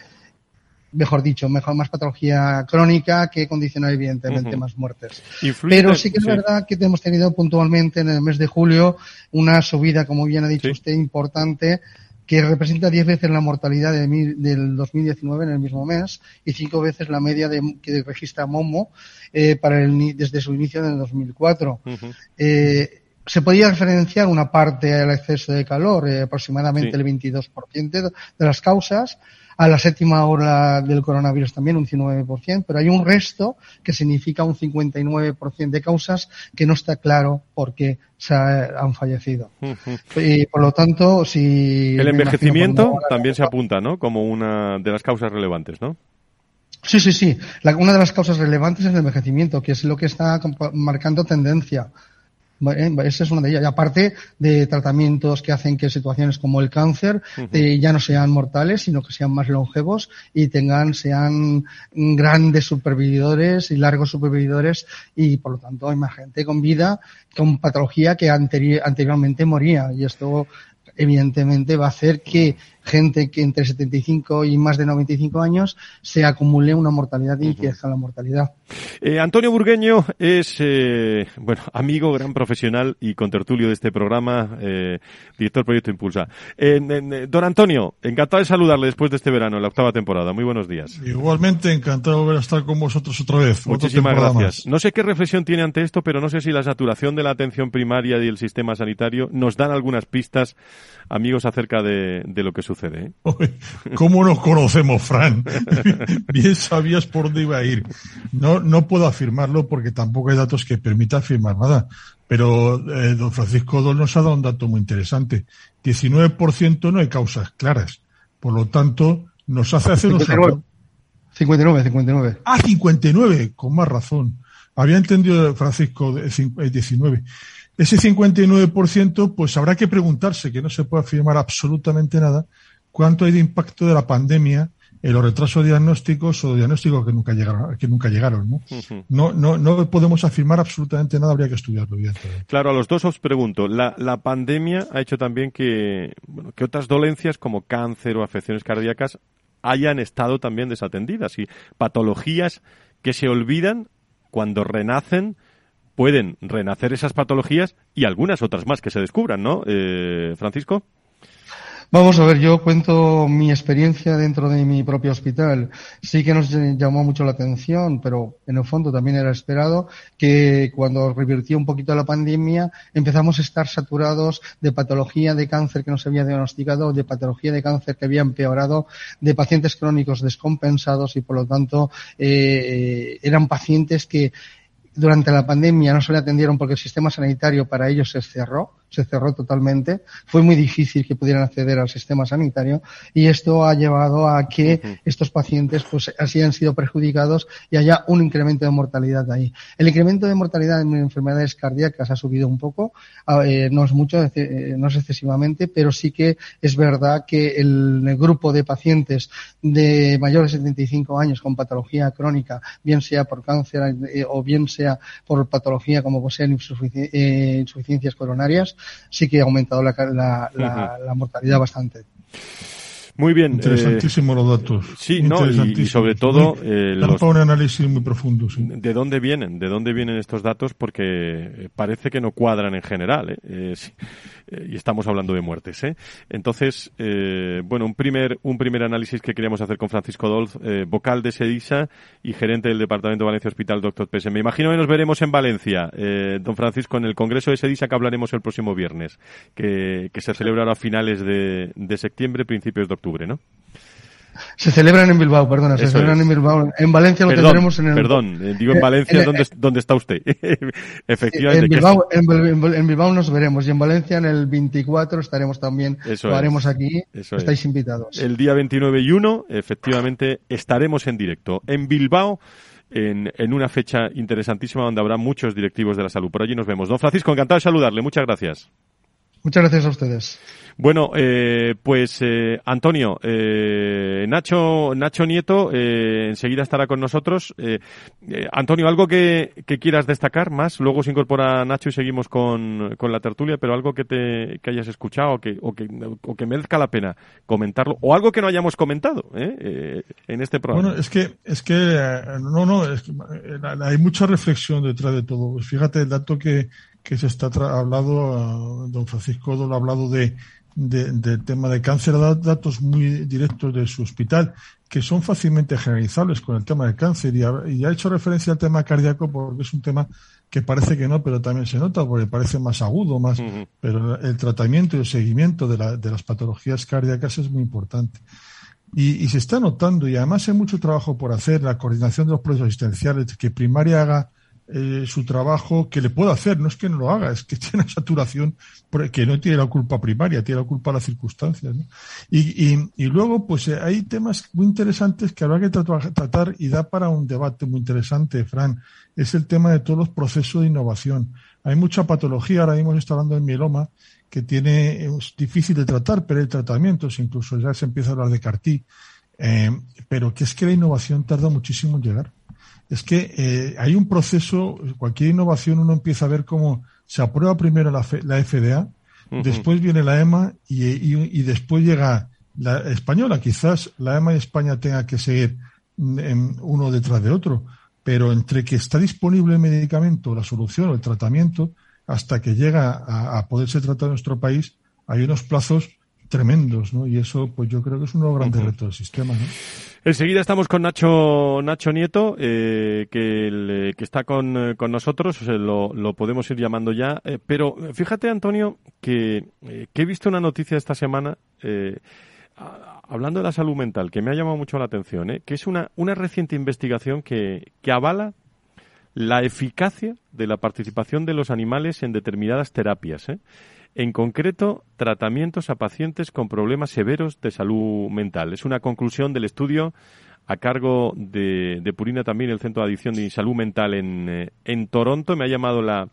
mejor dicho, mejor más patología crónica que condiciona evidentemente más muertes. Pero sí que es verdad que hemos tenido puntualmente en el mes de julio una subida, como bien ha dicho usted, importante que representa 10 veces la mortalidad de, del 2019 en el mismo mes y 5 veces la media de, que registra Momo eh, para el, desde su inicio en el 2004. eh, se podía referenciar una parte al exceso de calor, eh, aproximadamente el 22% de las causas, a la séptima hora del coronavirus también un 19%, pero hay un resto que significa un 59% de causas que no está claro por qué se han fallecido. y por lo tanto, si... El envejecimiento también se apunta, ¿no? Como una de las causas relevantes, ¿no? Sí, sí, sí. una de las causas relevantes es el envejecimiento, que es lo que está marcando tendencia. Esa es una de ellas. Y aparte de tratamientos que hacen que situaciones como el cáncer eh, ya no sean mortales, sino que sean más longevos y tengan, sean grandes supervividores y largos supervividores y por lo tanto hay más gente con vida, con patología que anteriormente moría. Y esto evidentemente va a hacer que gente que entre 75 y más de 95 años se acumule una mortalidad y crezca la mortalidad. Eh, Antonio Burgueño es, eh, bueno, amigo, gran profesional y contertulio de este programa, eh, director del Proyecto Impulsa. don Antonio, encantado de saludarle después de este verano, en la octava temporada. Muy buenos días. Igualmente, encantado de volver a estar con vosotros otra vez. Muchísimas gracias. No sé qué reflexión tiene ante esto, pero no sé si la saturación de la atención primaria y el sistema sanitario nos dan algunas pistas, amigos, acerca de, de lo que sucede sucede. ¿eh? [laughs] ¿Cómo nos conocemos, Fran? [laughs] Bien sabías por dónde iba a ir. No, no puedo afirmarlo porque tampoco hay datos que permitan afirmar nada. Pero eh, don Francisco Dol nos ha dado un dato muy interesante. 19% no hay causas claras. Por lo tanto, nos hace hacer 59. 59, 59. Ah, 59, con más razón. Había entendido Francisco 19. Ese 59%, pues habrá que preguntarse, que no se puede afirmar absolutamente nada, cuánto hay de impacto de la pandemia en los retrasos diagnósticos o diagnósticos que nunca llegaron, que nunca llegaron, ¿no? no, no, no podemos afirmar absolutamente nada, habría que estudiarlo bien. Claro, a los dos os pregunto, la, la pandemia ha hecho también que, bueno, que otras dolencias como cáncer o afecciones cardíacas hayan estado también desatendidas y patologías que se olvidan cuando renacen pueden renacer esas patologías y algunas otras más que se descubran, ¿no, eh, Francisco? Vamos a ver, yo cuento mi experiencia dentro de mi propio hospital. Sí que nos llamó mucho la atención, pero en el fondo también era esperado que cuando revirtió un poquito la pandemia empezamos a estar saturados de patología de cáncer que no se había diagnosticado, de patología de cáncer que había empeorado, de pacientes crónicos descompensados y por lo tanto eh, eran pacientes que durante la pandemia no se le atendieron porque el sistema sanitario para ellos se cerró se cerró totalmente. Fue muy difícil que pudieran acceder al sistema sanitario y esto ha llevado a que estos pacientes pues así han sido perjudicados y haya un incremento de mortalidad ahí. El incremento de mortalidad en enfermedades cardíacas ha subido un poco, ah, eh, no es mucho, eh, no es excesivamente, pero sí que es verdad que el, grupo de pacientes de mayores de 75 años con patología crónica, bien sea por cáncer eh, o bien sea por patología como poseen insuficiencias coronarias, sí que ha aumentado la, la, mortalidad bastante. Muy bien. Interesantísimos los datos. Sí, no, y, sobre todo... Eh, los, un análisis muy profundo, ¿De dónde vienen? ¿De dónde vienen estos datos? Porque parece que no cuadran en general. ¿eh? eh eh, y estamos hablando de muertes. ¿eh? Entonces, eh, bueno, un primer, un primer análisis que queríamos hacer con Francisco Dolz, eh, vocal de SEDISA y gerente del Departamento de Valencia Hospital, doctor Pese. Me imagino que nos veremos en Valencia, eh, don Francisco, en el Congreso de SEDISA que hablaremos el próximo viernes, que, que se celebrará a finales de, de septiembre, principios de octubre, ¿no? Se celebran en Bilbao, perdona, se celebran en Bilbao. En Valencia lo tendremos en el... Perdón, eh, digo en Valencia, eh, ¿dónde, ¿dónde, está usted? [laughs] Efectivamente. En Bilbao, en, Bilbao, nos veremos y en Valencia en el 24 estaremos también, lo haremos aquí, estáis invitados. El día 29 y 1, efectivamente, estaremos en directo. En Bilbao, en, en, una fecha interesantísima donde habrá muchos directivos de la salud. Por allí nos vemos. Don Francisco, encantado de saludarle. Muchas gracias. Muchas gracias a ustedes. Bueno, eh, pues eh, Antonio, eh, Nacho, Nacho Nieto eh, enseguida estará con nosotros. Eh, eh, Antonio, algo que, que, quieras destacar más, luego se incorpora Nacho y seguimos con, con la tertulia, pero algo que te que hayas escuchado o que, o que, o que merezca la pena comentarlo, o algo que no hayamos comentado en este programa. Bueno, es que, es que, no, no, es que, hay mucha reflexión detrás de todo. Fíjate el dato que, que se está hablado, don Francisco lo ha hablado de del tema de cáncer, da datos muy directos de su hospital que son fácilmente generalizables con el tema del cáncer y ha, hecho referencia al tema cardíaco porque es un tema que parece que no, pero también se nota porque parece más agudo, más, pero el tratamiento y el seguimiento de, la, de las patologías cardíacas es muy importante. Y, se está notando, y además hay mucho trabajo por hacer, la coordinación de los procesos asistenciales, que primaria haga eh, su trabajo que le puede hacer, no es que no lo haga, es que [laughs] tiene saturación que no tiene la culpa primaria, tiene la culpa de las circunstancias. Y, y, luego, pues eh, hay temas muy interesantes que habrá que tratar y da para un debate muy interesante, Fran. Es el tema de todos los procesos de innovación. Hay mucha patología, ahora mismo se está hablando de mieloma, que tiene, es difícil de tratar, pero hay tratamientos, incluso ya se empieza a hablar de CAR-T, eh, pero que es que la innovación tarda muchísimo en llegar es que eh, hay un proceso, cualquier innovación uno empieza a ver cómo se aprueba primero la, la FDA, después viene la EMA y, después llega la española. Quizás la EMA y España tenga que seguir uno detrás de otro, pero entre que está disponible el medicamento, la solución o el tratamiento, hasta que llega a, a poderse tratar en nuestro país, hay unos plazos tremendos, ¿no? Y eso, pues yo creo que es uno de los grandes retos del sistema, ¿no? Enseguida estamos con Nacho, Nacho Nieto, eh, que, que, está con, eh, con nosotros, lo, lo, podemos ir llamando ya. Eh, pero fíjate, Antonio, que, que, he visto una noticia esta semana hablando de la salud mental, que me ha llamado mucho la atención, que es una, una reciente investigación que, que avala la eficacia de la participación de los animales en determinadas terapias. ¿eh? En concreto tratamientos a pacientes con problemas severos de salud mental. Es una conclusión del estudio a cargo de, Purina también, el Centro de Adicción de Salud Mental en, eh, Toronto. Me ha llamado la,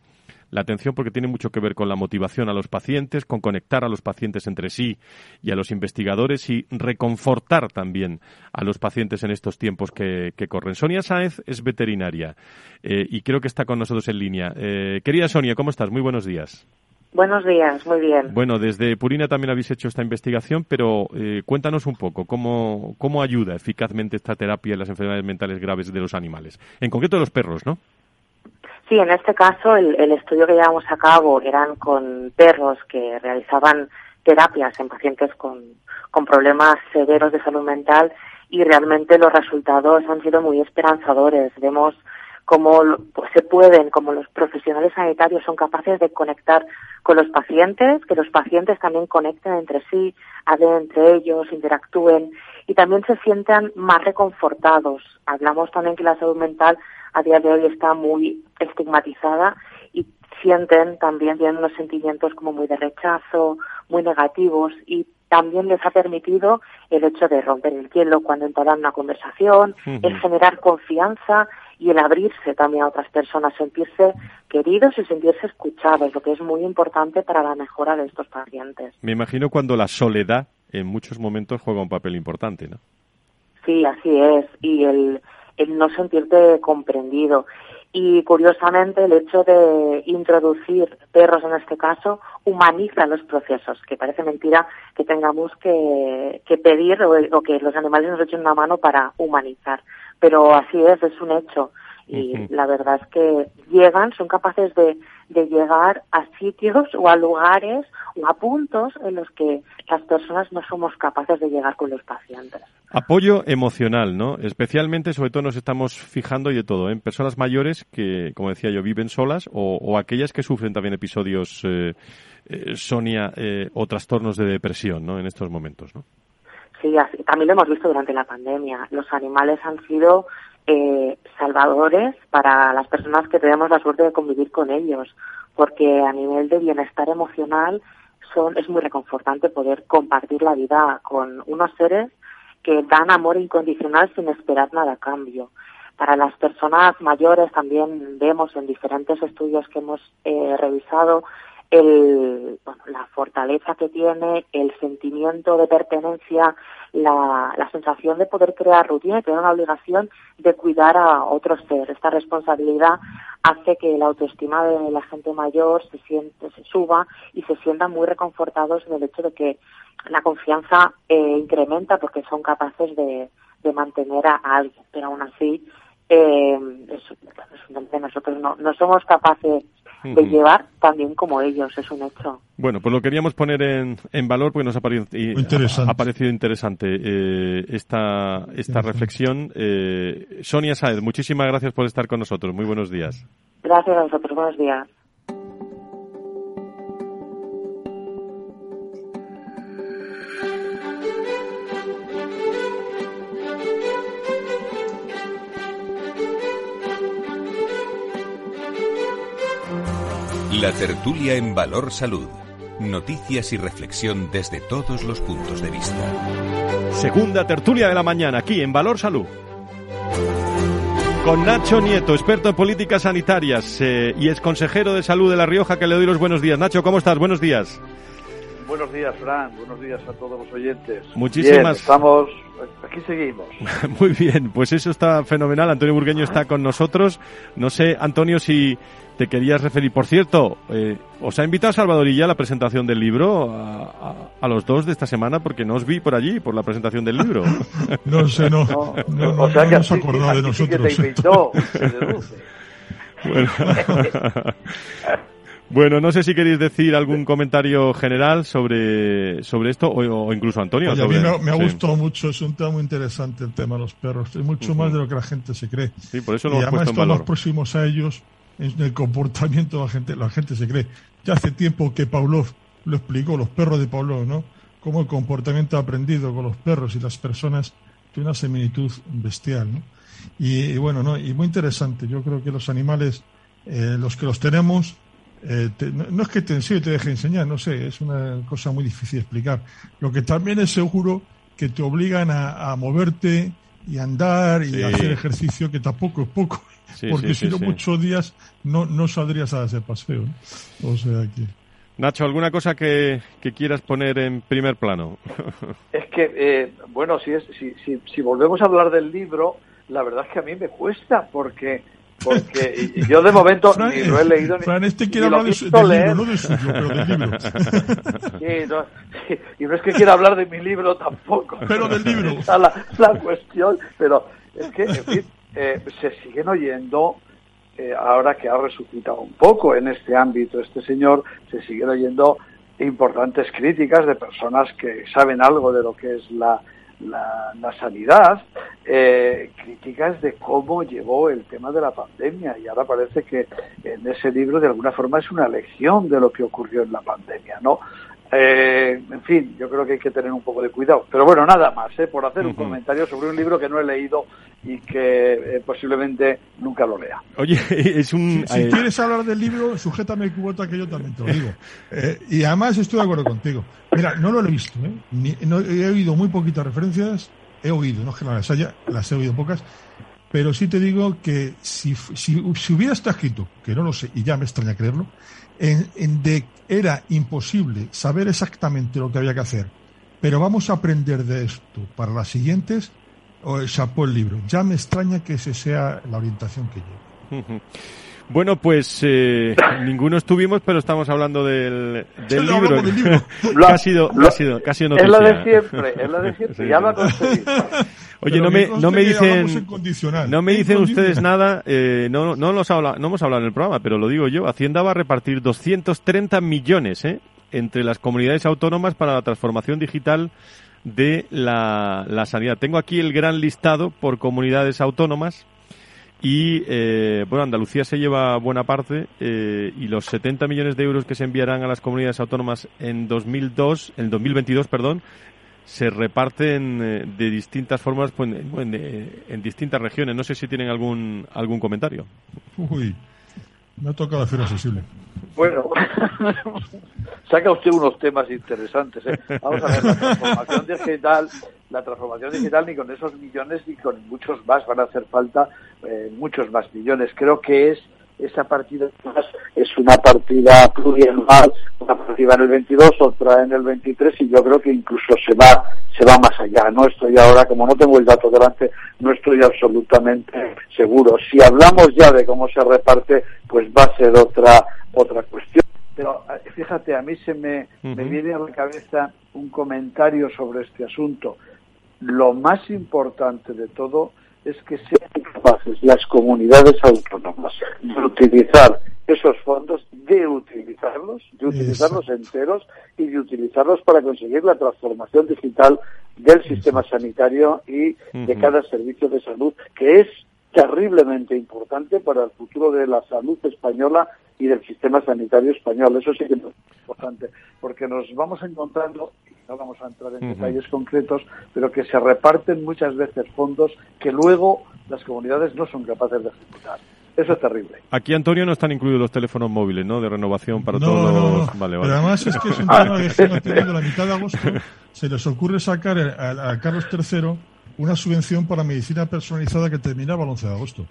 la atención porque tiene mucho que ver con la motivación a los pacientes, con conectar a los pacientes entre sí y a los investigadores y reconfortar también a los pacientes en estos tiempos que, corren. Sonia Sáez es veterinaria eh, y creo que está con nosotros en línea. Eh, querida Sonia, ¿cómo estás? Muy buenos días. Buenos días, muy bien. Bueno, desde Purina también habéis hecho esta investigación, pero eh, cuéntanos un poco cómo, cómo ayuda eficazmente esta terapia en las enfermedades mentales graves de los animales, en concreto de los perros, ¿no? Sí, en este caso el, el estudio que llevamos a cabo eran con perros que realizaban terapias en pacientes con, con problemas severos de salud mental y realmente los resultados han sido muy esperanzadores. Vemos cómo pues, se pueden, como los profesionales sanitarios son capaces de conectar con los pacientes, que los pacientes también conecten entre sí, hablen entre ellos, interactúen y también se sientan más reconfortados. Hablamos también que la salud mental a día de hoy está muy estigmatizada y sienten también, tienen unos sentimientos como muy de rechazo, muy negativos y también les ha permitido el hecho de romper el hielo cuando entablan una conversación, el generar confianza y el abrirse también a otras personas, sentirse queridos y sentirse escuchados, lo que es muy importante para la mejora de estos pacientes. Me imagino cuando la soledad en muchos momentos juega un papel importante, ¿no? Sí, así es, y el, el no sentirte comprendido. Y curiosamente el hecho de introducir perros en este caso humaniza los procesos, que parece mentira que tengamos que, que pedir o, o, que los animales nos echen una mano para humanizar pero así es, es un hecho. Y la verdad es que llegan, son capaces de, de llegar a sitios o a lugares o a puntos en los que las personas no somos capaces de llegar con los pacientes. Apoyo emocional, ¿no? Especialmente, sobre todo, nos estamos fijando y de todo, en ¿eh? personas mayores que, como decía yo, viven solas o, o aquellas que sufren también episodios, eh, eh, Sonia, o trastornos de depresión, ¿no? En estos momentos, ¿no? Sí, también lo hemos visto durante la pandemia. Los animales han sido eh, salvadores para las personas que tenemos la suerte de convivir con ellos, porque a nivel de bienestar emocional son, es muy reconfortante poder compartir la vida con unos seres que dan amor incondicional sin esperar nada a cambio. Para las personas mayores también vemos en diferentes estudios que hemos eh, revisado el, bueno, la fortaleza que tiene, el sentimiento de pertenencia, la, la sensación de poder crear rutina y tener una obligación de cuidar a otros seres. Esta responsabilidad hace que la autoestima de la gente mayor se siente, se suba y se sientan muy reconfortados en el hecho de que la confianza eh, incrementa porque son capaces de, de mantener a, alguien, pero aún así eh, nosotros no, no somos capaces de llevar también como ellos, es un hecho. Bueno, pues lo queríamos poner en, en valor porque nos ha parecido interesante, ha parecido interesante eh, esta, esta reflexión. Eh, Sonia Saez, muchísimas gracias por estar con nosotros. Muy buenos días. Gracias a vosotros. Buenos días. La tertulia en Valor Salud. Noticias y reflexión desde todos los puntos de vista. Segunda tertulia de la mañana aquí en Valor Salud. Con Nacho Nieto, experto en políticas sanitarias eh, y ex consejero de salud de La Rioja, que le doy los buenos días. Nacho, ¿cómo estás? Buenos días. Buenos días, Fran. Buenos días a todos los oyentes. Muchísimas. estamos. Aquí seguimos. [laughs] Muy bien, pues eso está fenomenal. Antonio Burgueño está con nosotros. No sé, Antonio, si te querías referir. Por cierto, eh, os ha invitado Salvadorilla a la presentación del libro a, los dos de esta semana porque no os vi por allí, por la presentación del libro. [laughs] no sé, no. No, no, o sea que nos acordado de nosotros. te invitó, [laughs] bueno. [laughs] Bueno, no sé si queréis decir algún comentario general sobre, sobre esto o, incluso Antonio. a mí me, ha gustado mucho, es un tema muy interesante el tema de los perros, es mucho más de lo que la gente se cree. Sí, por eso lo y además estamos más próximos a ellos en el comportamiento de la gente, la gente se cree. Ya hace tiempo que Pavlov lo explicó, los perros de Pavlov, ¿no? Cómo el comportamiento aprendido con los perros y las personas tiene una similitud bestial, ¿no? Y, bueno, ¿no? Y muy interesante. Yo creo que los animales, eh, los que los tenemos, eh, no, es que te enseñe te deje enseñar, no sé, es una cosa muy difícil de explicar. Lo que también es seguro que te obligan a, moverte y andar y hacer ejercicio, que tampoco es poco, porque si no muchos días no, no saldrías a ese paseo. O sea que... Nacho, ¿alguna cosa que, quieras poner en primer plano? [laughs] es que, eh, bueno, si, es, si, si, si volvemos a hablar del libro, la verdad es que a mí me cuesta, porque porque [laughs] yo de momento ni lo he leído ni Fran, este quiere hablar de su, del libro, no de suyo, pero del libro. [laughs] Sí, no, y no es que quiera hablar de mi libro tampoco. Pero del libro. Esa la, la cuestión, pero es que, en fin, eh, se siguen oyendo, eh, ahora que ha resucitado un poco en este ámbito este señor, se siguen oyendo importantes críticas de personas que saben algo de lo que es la la, sanidad, eh, críticas de cómo llevó el tema de la pandemia y ahora parece que en ese libro de alguna forma es una lección de lo que ocurrió en la pandemia, ¿no? Eh, en fin, yo creo que hay que tener un poco de cuidado. Pero bueno, nada más, ¿eh? por hacer un comentario sobre un libro que no he leído y que eh, posiblemente nunca lo lea. Oye, [laughs] es un... Si, quieres hablar del libro, sujétame el cubota que yo también te lo digo. y además estoy de acuerdo contigo. Mira, no lo he visto, Ni, he oído muy poquitas referencias, he oído, no es que las haya, las he oído pocas, pero sí te digo que si, si, si hubiera estado escrito, que no lo sé, y ya me extraña creerlo, en, de era imposible saber exactamente lo que había que hacer, pero vamos a aprender de esto para las siguientes, o chapó el libro. Ya me extraña que ese sea la orientación que lleve. [laughs] Bueno, pues eh, [coughs] ninguno estuvimos, pero estamos hablando del, del libro. Del libro. [laughs] ha sido, ha sido, casi noticia. Es lo de siempre, es lo de siempre, ya [laughs] lo ha conseguido. Oye, no me, no me dicen, no me dicen ustedes nada, eh, no, no, nos habla, no hemos hablado en el programa, pero lo digo yo, Hacienda va a repartir 230 millones eh, entre las comunidades autónomas para la transformación digital de la, la sanidad. Tengo aquí el gran listado por comunidades autónomas y eh, bueno, Andalucía se lleva buena parte eh, y los 70 millones de euros que se enviarán a las comunidades autónomas en 2002, en 2022, perdón, se reparten eh, de distintas formas pues, en, en, distintas regiones. No sé si tienen algún algún comentario. Uy, me ha tocado sensible. Bueno, [laughs] saca usted unos temas interesantes. ¿eh? Vamos a ver, la transformación digital, la transformación digital ni con esos millones ni con muchos más van a hacer falta eh, muchos más millones. Creo que es esa partida es una partida plurianual, una partida en el 22, otra en el 23 y yo creo que incluso se va se va más allá. No estoy ahora, como no tengo el dato delante, no estoy absolutamente seguro. Si hablamos ya de cómo se reparte, pues va a ser otra otra cuestión. Pero eh, fíjate, a mí se me, me viene a la cabeza un comentario sobre este asunto. Lo más importante de todo es que sean capaces las comunidades autónomas de utilizar esos fondos, de utilizarlos, de utilizarlos enteros y de utilizarlos para conseguir la transformación digital del sistema sanitario y de cada servicio de salud, que es terriblemente importante para el futuro de la salud española y del sistema sanitario español. Eso sí que es importante, porque nos vamos encontrando, y no vamos a entrar en detalles concretos, pero que se reparten muchas veces fondos que luego las comunidades no son capaces de ejecutar. Eso es terrible. Aquí, Antonio, no están incluidos los teléfonos móviles, ¿no? De renovación para todos los... Vale, vale. Pero además es que es un [laughs] tema que la mitad de agosto se les ocurre sacar a, Carlos III una subvención para medicina personalizada que terminaba el 11 de agosto.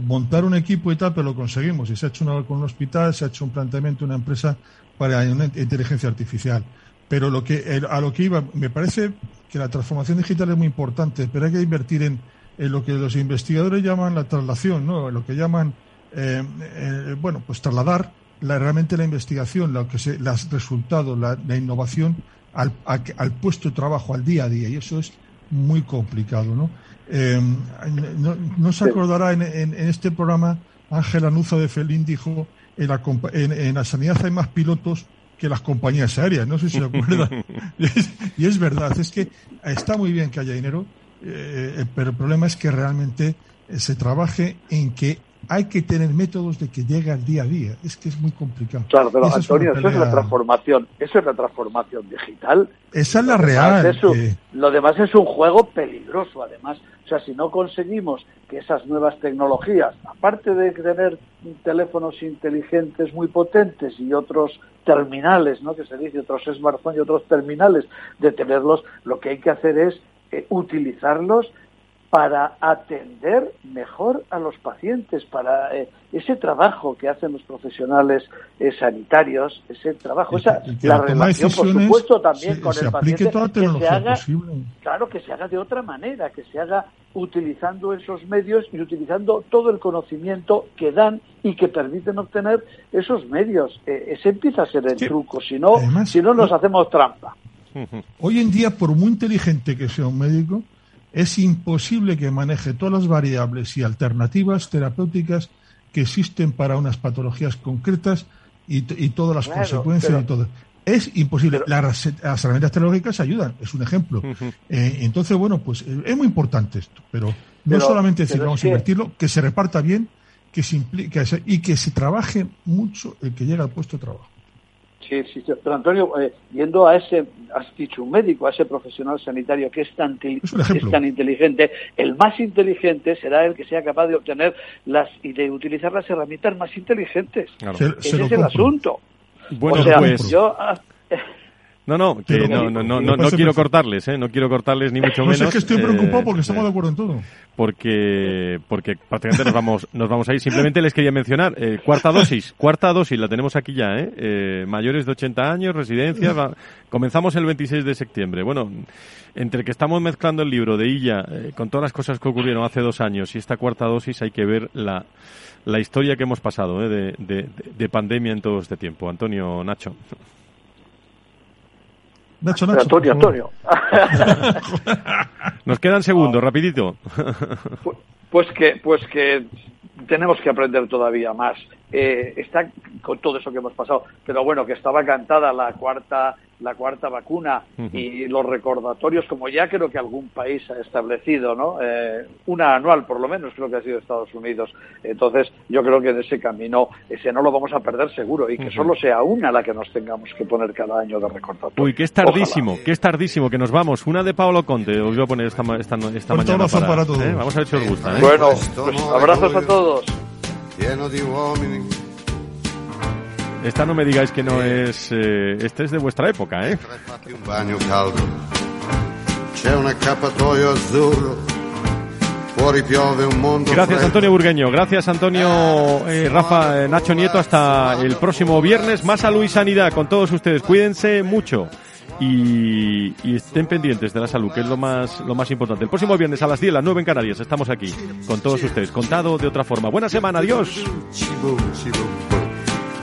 Montar un equipo y tal, pero lo conseguimos. Y se ha hecho una, con un hospital, se ha hecho un planteamiento, una empresa para inteligencia artificial. Pero lo que, a lo que iba, me parece que la transformación digital es muy importante, pero hay que invertir en en lo que los investigadores llaman la traslación, ¿no? lo que llaman, eh, eh, bueno, pues trasladar la, realmente la investigación, lo que se, los resultados, la, innovación al, al, puesto de trabajo, al día a día, y eso es muy complicado. ¿no? Eh, no, se acordará en, en, este programa, Ángela Nuza de Felín dijo, en la, en, la sanidad hay más pilotos que las compañías aéreas, no sé si se acuerdan. [laughs] [laughs] y es verdad, es que está muy bien que haya dinero, eh, pero el problema es que realmente eh, se trabaje en que hay que tener métodos de que llegue al día a día. Es que es muy complicado. Claro, pero Antonio, eso es la transformación. Eso es la transformación digital. Esa es la real. Lo demás es un juego peligroso, además. O sea, si no conseguimos que esas nuevas tecnologías, aparte de tener teléfonos inteligentes muy potentes y otros terminales, ¿no? Que se dice otros smartphones y otros terminales, de tenerlos, lo que hay que hacer es eh, utilizarlos para atender mejor a los pacientes, para eh, ese trabajo que hacen los profesionales eh, sanitarios, ese trabajo, esa, la relación, por supuesto, también con el paciente, que se haga, claro, que se haga de otra manera, que se haga utilizando esos medios y utilizando todo el conocimiento que dan y que permiten obtener esos medios. ese empieza a ser el truco, si no, si no nos hacemos trampa. Hoy en día, por muy inteligente que sea un médico, es imposible que maneje todas las variables y alternativas terapéuticas que existen para unas patologías concretas y, todas las consecuencias y todo. Es imposible. las, herramientas tecnológicas ayudan, es un ejemplo. Eh, entonces, bueno, pues eh, es muy importante esto, pero no solamente decir vamos a invertirlo, que se reparta bien que se implique, y que se trabaje mucho el que llega al puesto de trabajo. Sí, sí, pero Antonio, eh, yendo a ese, has dicho un médico, a ese profesional sanitario que es tan, [laughs] tan inteligente, el más inteligente será el que sea capaz de obtener las y de utilizar las herramientas más inteligentes. Ese es el asunto. Bueno, pues... yo, ah, no, no, que no, no, no, no, quiero cortarles, ¿eh? No quiero cortarles ni mucho menos. No es que estoy preocupado porque estamos de acuerdo en todo. Porque, porque prácticamente nos vamos, nos vamos a ir. Simplemente les quería mencionar, eh, cuarta dosis, cuarta dosis, la tenemos aquí ya, ¿eh? eh mayores de 80 años, residencias, comenzamos el 26 de septiembre. Bueno, entre que estamos mezclando el libro de Illa eh, con todas las cosas que ocurrieron hace dos años y esta cuarta dosis hay que ver la, la historia que hemos pasado ¿eh? de, de, de pandemia en todo este tiempo. Antonio, Nacho. Nacho, Nacho. Antonio, Antonio. [laughs] Nos quedan segundos, rapidito. Pues que, pues que tenemos que aprender todavía más. Eh, está con todo eso que hemos pasado, pero bueno, que estaba cantada la cuarta la cuarta vacuna y los recordatorios, como ya creo que algún país ha establecido, ¿no? Eh, una anual, por lo menos, creo que ha sido Estados Unidos. Entonces, yo creo que en ese camino, ese no lo vamos a perder seguro y que solo sea una la que nos tengamos que poner cada año de recordatorio. Uy, que es tardísimo, que es tardísimo, que nos vamos. Una de Paolo Conte, os voy a poner esta, esta, esta mañana. Para, todos. ¿eh? Vamos a ver si os gusta. ¿eh? Bueno, pues, abrazos a todos. Esta no me digáis que no es. Eh, este es de vuestra época, ¿eh? Gracias Antonio Burgueño, gracias Antonio, eh, Rafa, eh, Nacho Nieto, hasta el próximo viernes. Más salud y sanidad con todos ustedes. Cuídense mucho y, estén pendientes de la salud, que es lo más, lo más importante. El próximo viernes a las 10, las 9 en Canarias, estamos aquí con todos ustedes, contado de otra forma. Buena semana, adiós.